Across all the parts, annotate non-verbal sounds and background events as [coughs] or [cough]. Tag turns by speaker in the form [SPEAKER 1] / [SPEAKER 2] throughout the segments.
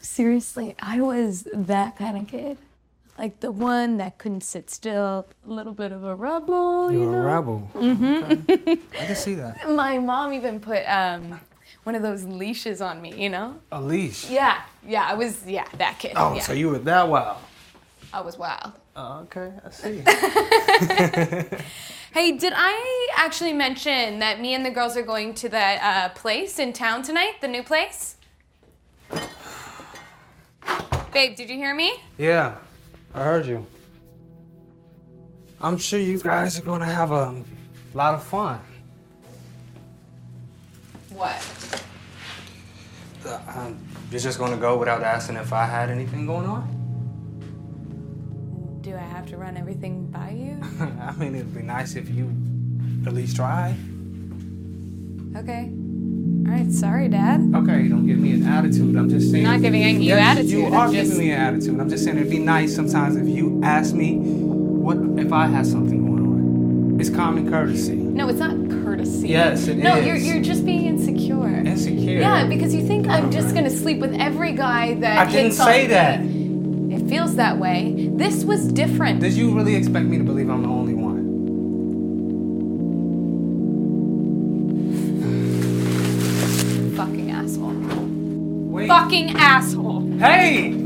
[SPEAKER 1] Seriously, I was that kind of kid. Like the one that couldn't sit still, a little bit of a rebel, you
[SPEAKER 2] You're
[SPEAKER 1] know?
[SPEAKER 2] a rebel. Mm-hmm. I can see that. [laughs]
[SPEAKER 1] My mom even put um, one of those leashes on me, you know?
[SPEAKER 2] A leash.
[SPEAKER 1] Yeah, yeah, I was, yeah, that kid.
[SPEAKER 2] Oh,
[SPEAKER 1] yeah,
[SPEAKER 2] so you were that wild.
[SPEAKER 1] I was wild.
[SPEAKER 2] Oh, okay, I see. [laughs] [laughs]
[SPEAKER 1] Hey, did I actually mention that me and the girls are going to that uh, place in town tonight? The new place? Babe, did you hear me?
[SPEAKER 2] yeah, I heard you. I'm sure you guys are gonna have a lot of fun.
[SPEAKER 1] What?
[SPEAKER 2] Uh, um, you're just gonna go without asking if I had anything going on?
[SPEAKER 1] Do I have to run everything by you? [laughs]
[SPEAKER 2] I mean, it'd be nice if you at least try.
[SPEAKER 1] Okay. All right, sorry, Dad.
[SPEAKER 2] Okay, don't give me an attitude. I'm just saying.
[SPEAKER 1] Not giving you
[SPEAKER 2] Yes,
[SPEAKER 1] attitude,
[SPEAKER 2] You
[SPEAKER 1] I'm
[SPEAKER 2] are
[SPEAKER 1] just-
[SPEAKER 2] giving me an attitude. I'm just saying it'd be nice sometimes if you ask me what if I had something going on. It's common courtesy.
[SPEAKER 1] No, it's not courtesy.
[SPEAKER 2] Yes, it
[SPEAKER 1] no,
[SPEAKER 2] is.
[SPEAKER 1] you're you're just being insecure.
[SPEAKER 2] Insecure.
[SPEAKER 1] Yeah, because you think I'm just gonna sleep with every guy that
[SPEAKER 2] I didn't
[SPEAKER 1] hits
[SPEAKER 2] say
[SPEAKER 1] me.
[SPEAKER 2] that.
[SPEAKER 1] It feels that way. This was different.
[SPEAKER 2] Did you really expect me to believe I'm the only one?
[SPEAKER 1] Fucking asshole.
[SPEAKER 2] Wait.
[SPEAKER 1] Fucking asshole.
[SPEAKER 2] Hey!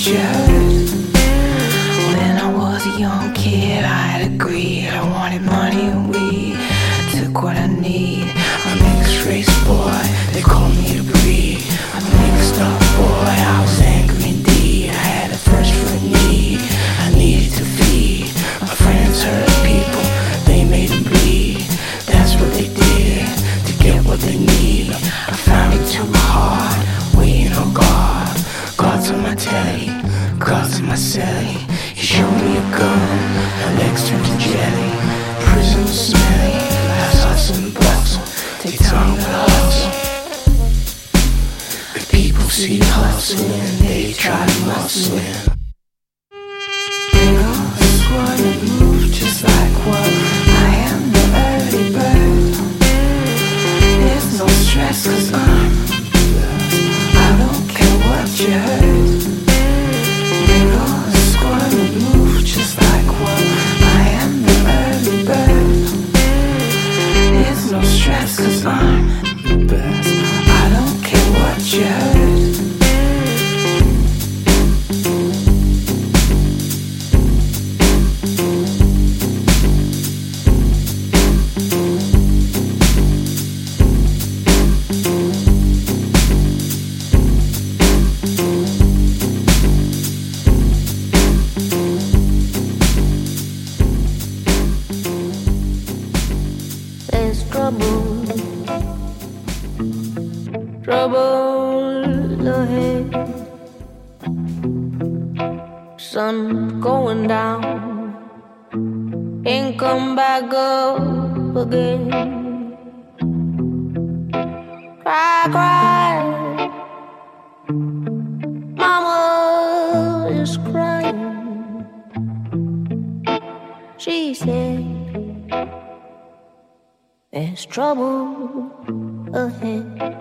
[SPEAKER 3] Yeah. Mama is crying. She said, There's trouble ahead.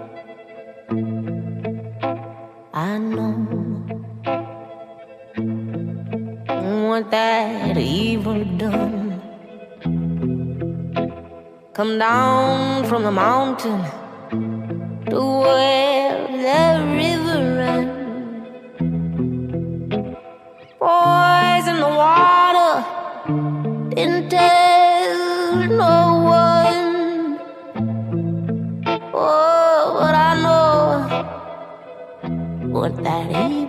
[SPEAKER 3] I know. Want that evil done? Come down from the mountain to where that
[SPEAKER 4] he.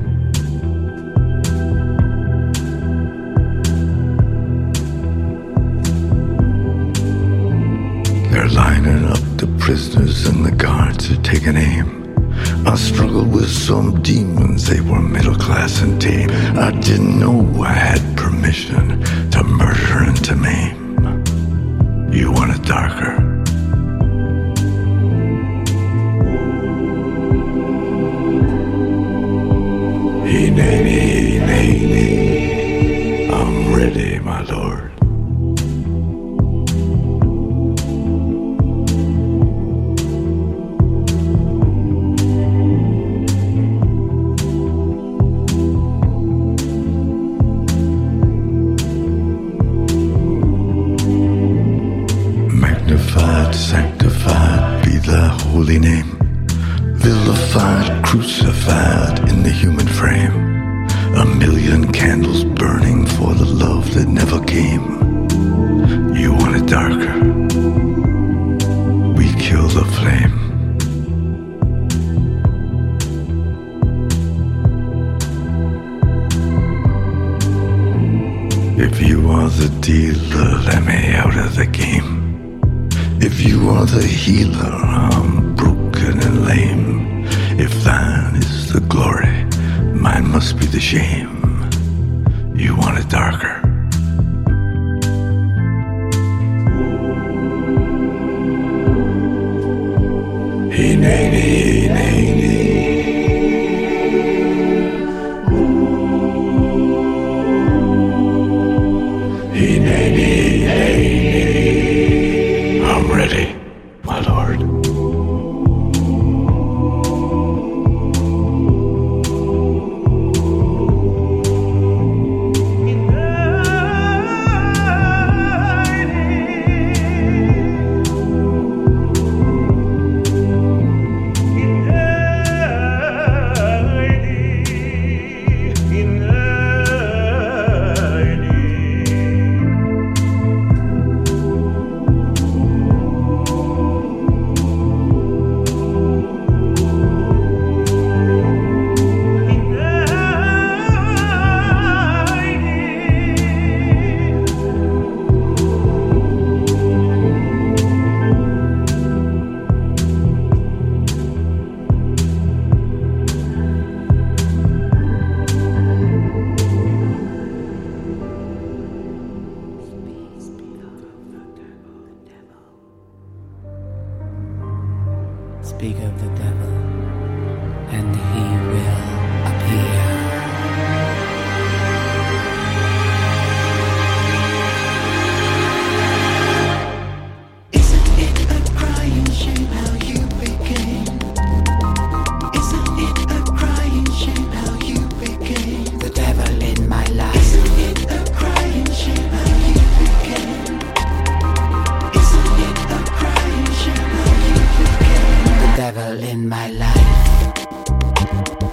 [SPEAKER 4] Lining up the prisoners and the guards are taking aim. I struggled with some demons, they were middle class and tame. I didn't know I had permission to murder and to maim. You want it darker. I'm ready, glory, mine must be the shame. You want it darker. Hey, nay,
[SPEAKER 5] devil in my life.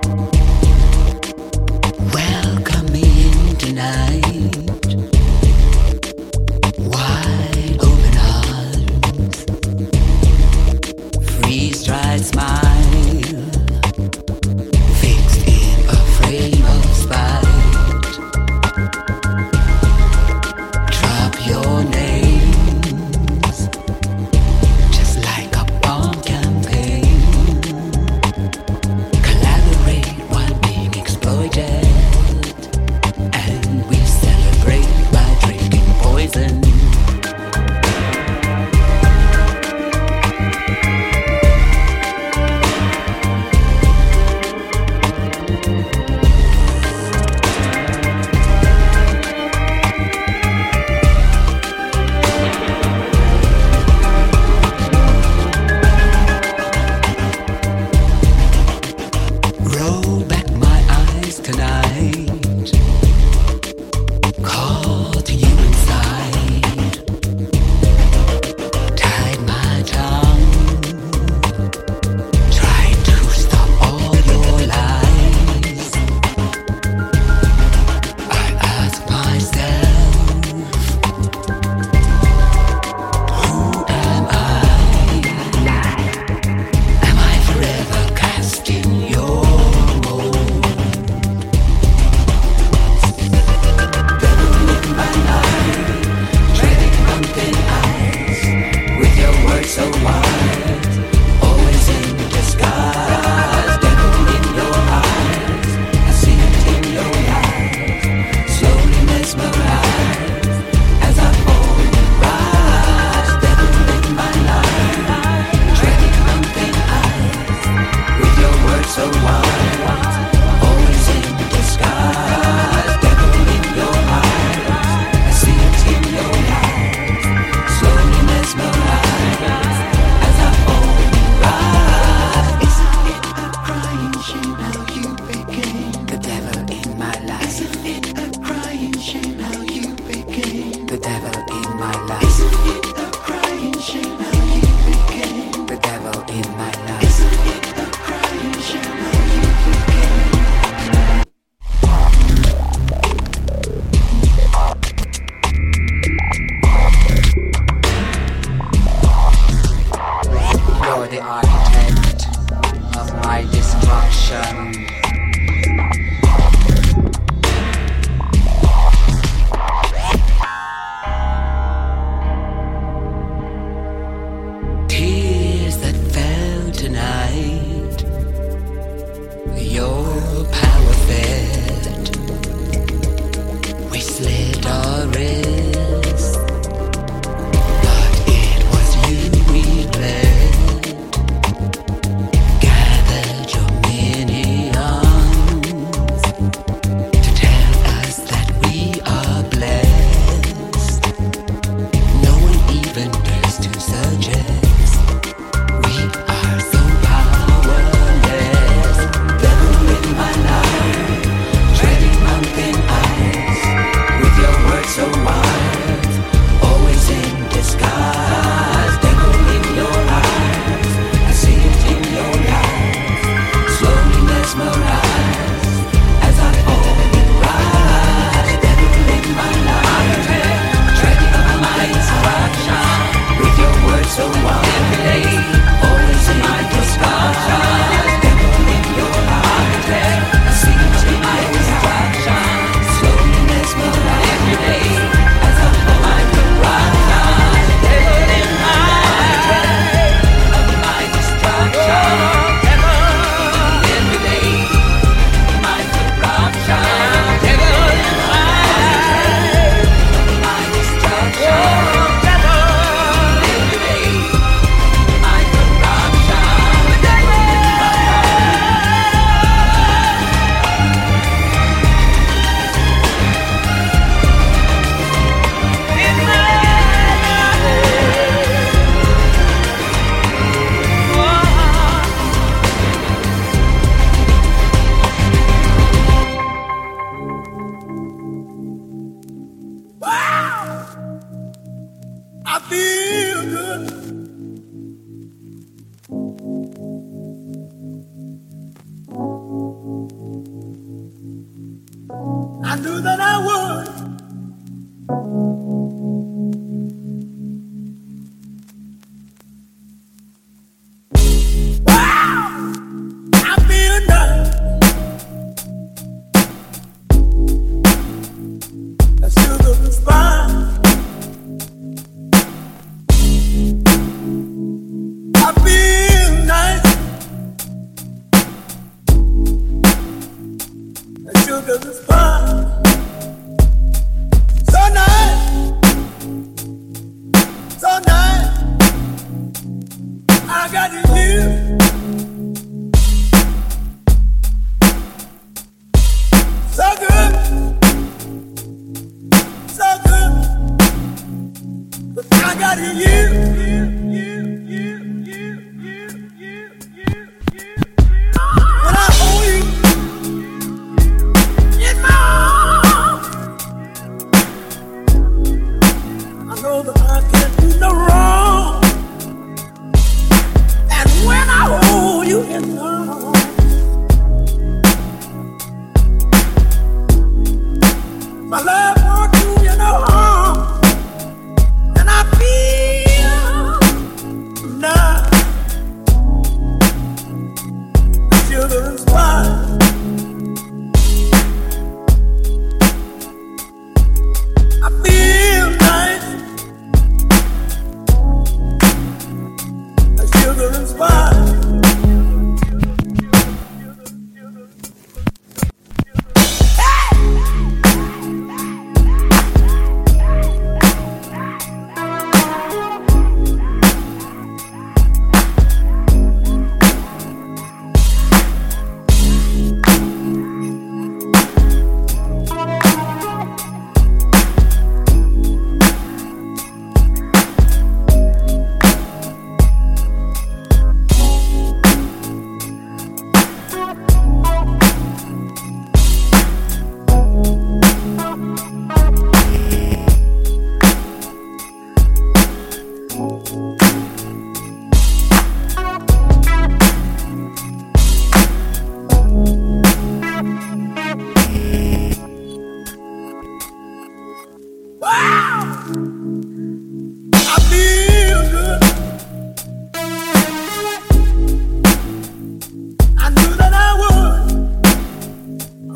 [SPEAKER 5] I
[SPEAKER 6] got you.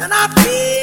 [SPEAKER 6] And I feel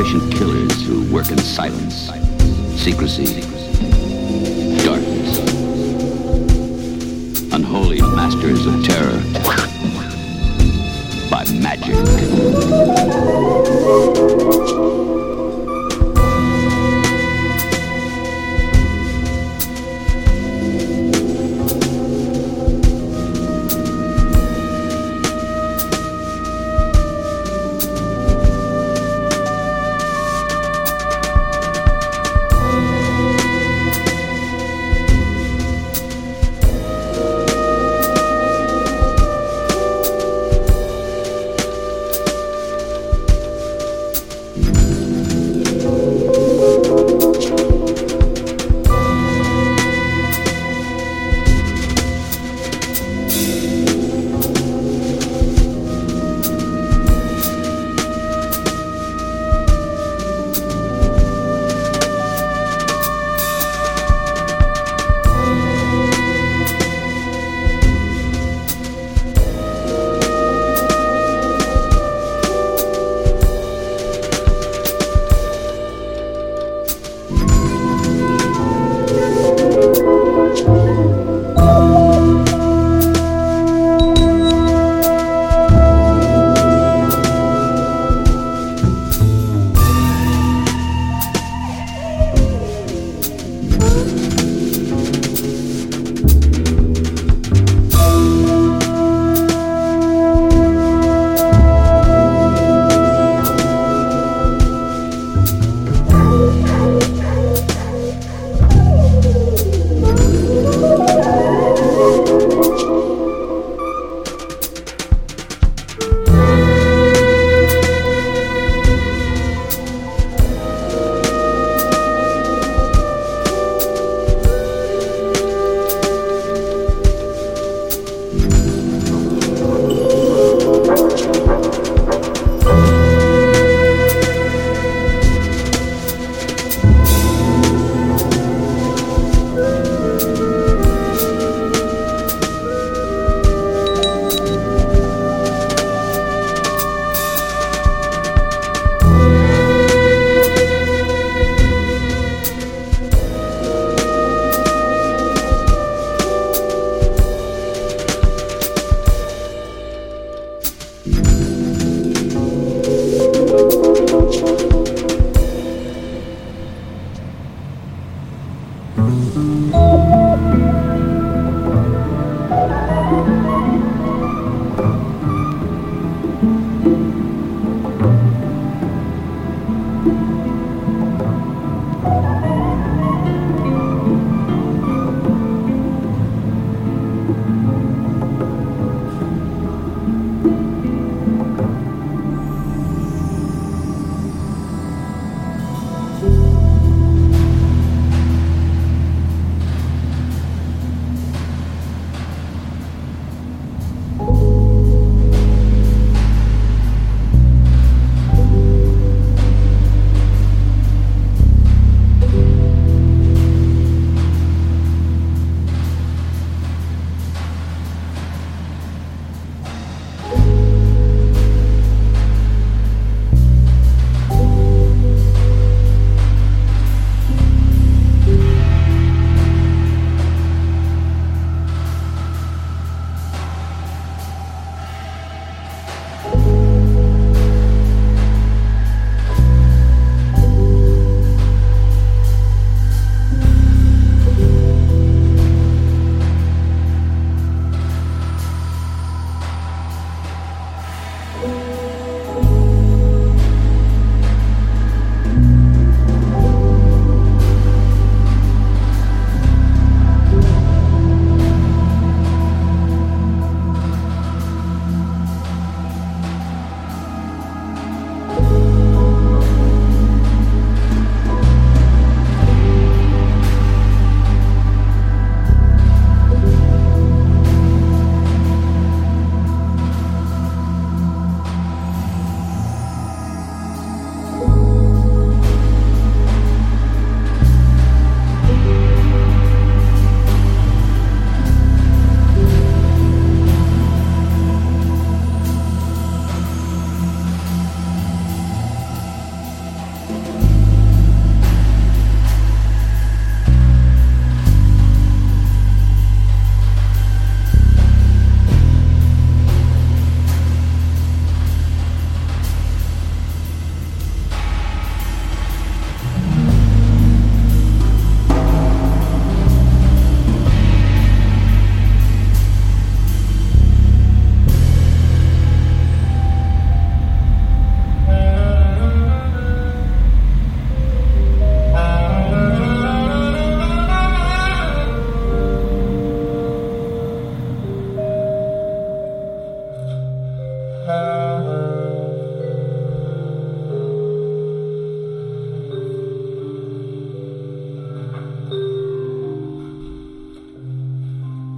[SPEAKER 7] Efficient killers who work in silence, secrecy, darkness. Unholy masters of terror by magic.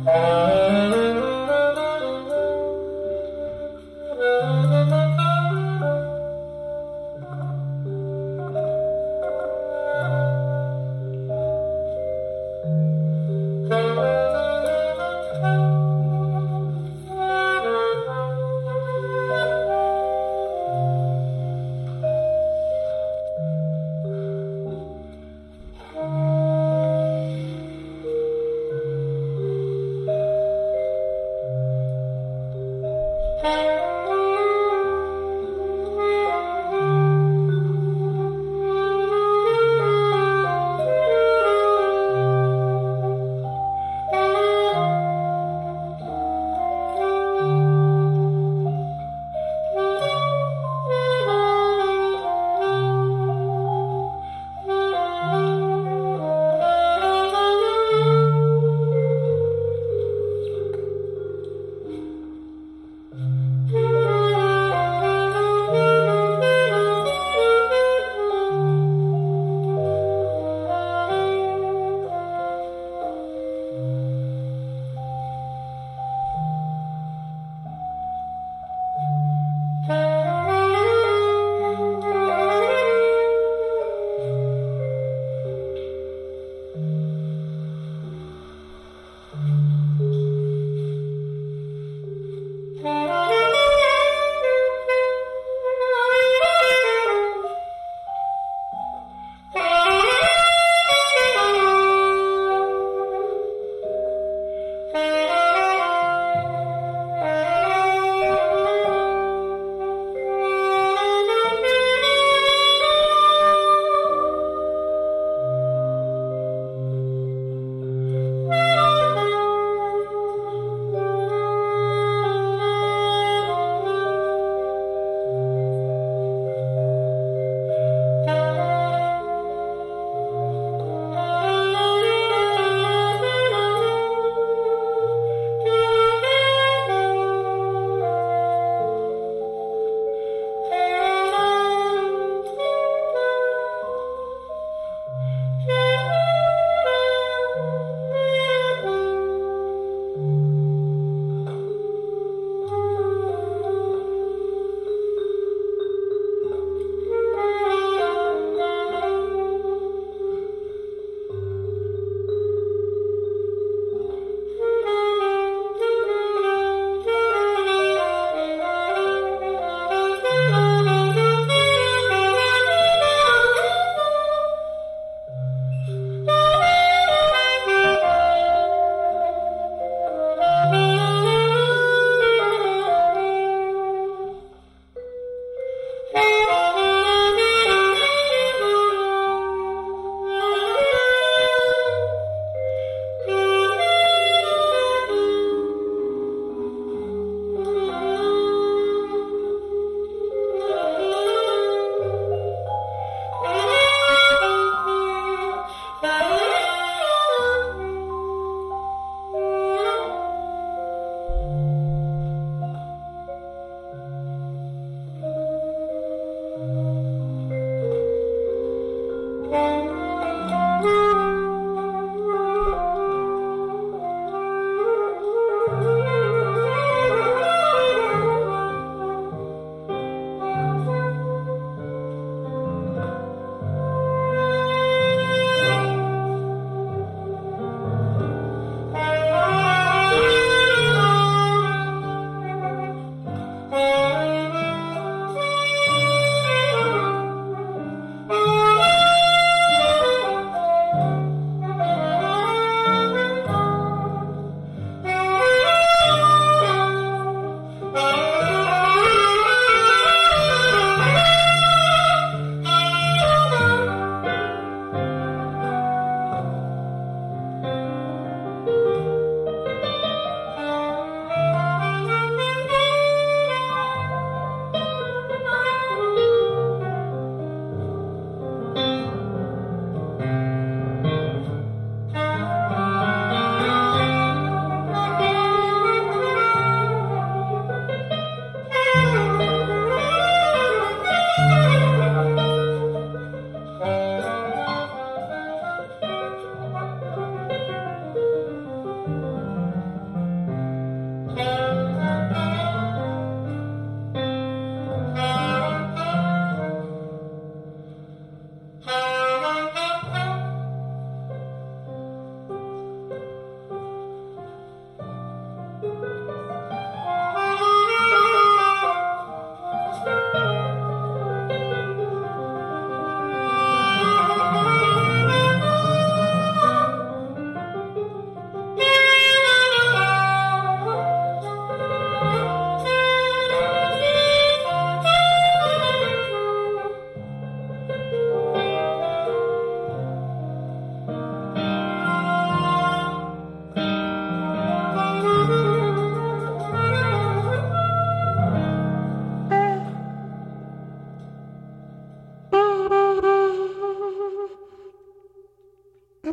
[SPEAKER 8] Thank.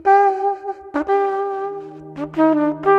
[SPEAKER 9] Thank you.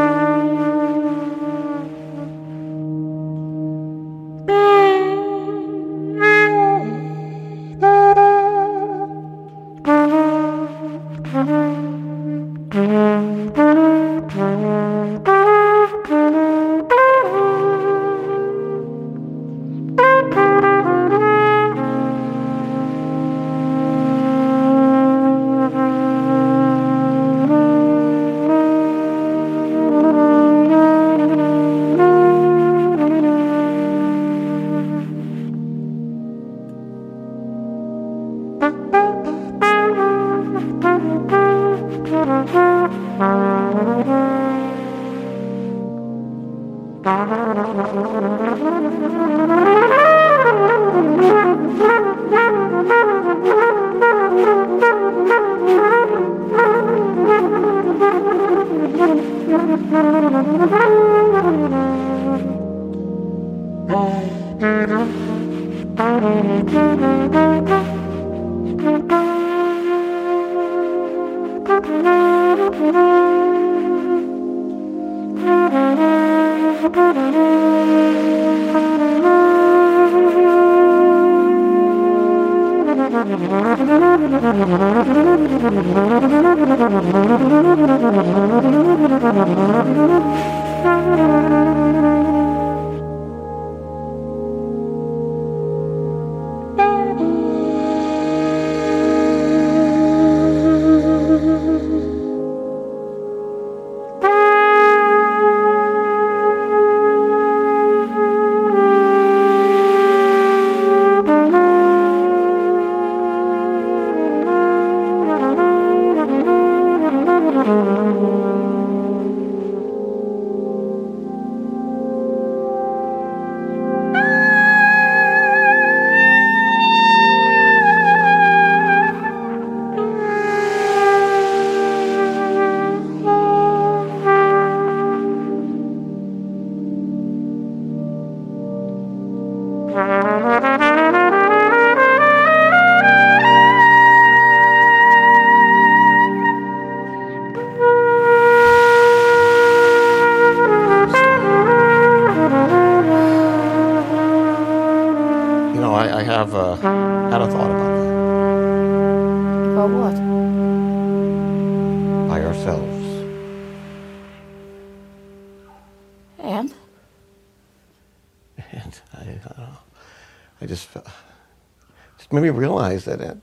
[SPEAKER 9] realize that it,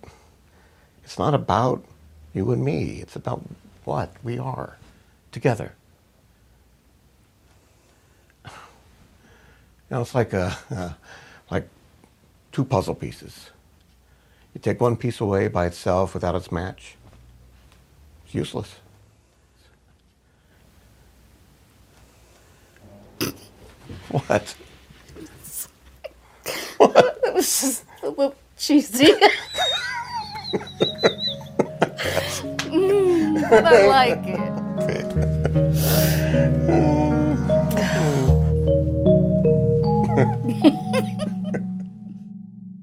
[SPEAKER 9] it's not about you and me. It's about what we are together. You know, it's like a, like two puzzle pieces. You take one piece away by itself without its match. It's useless. [coughs] What?
[SPEAKER 10] It was just a little cheesy. [laughs] [laughs] Mm, but I like it.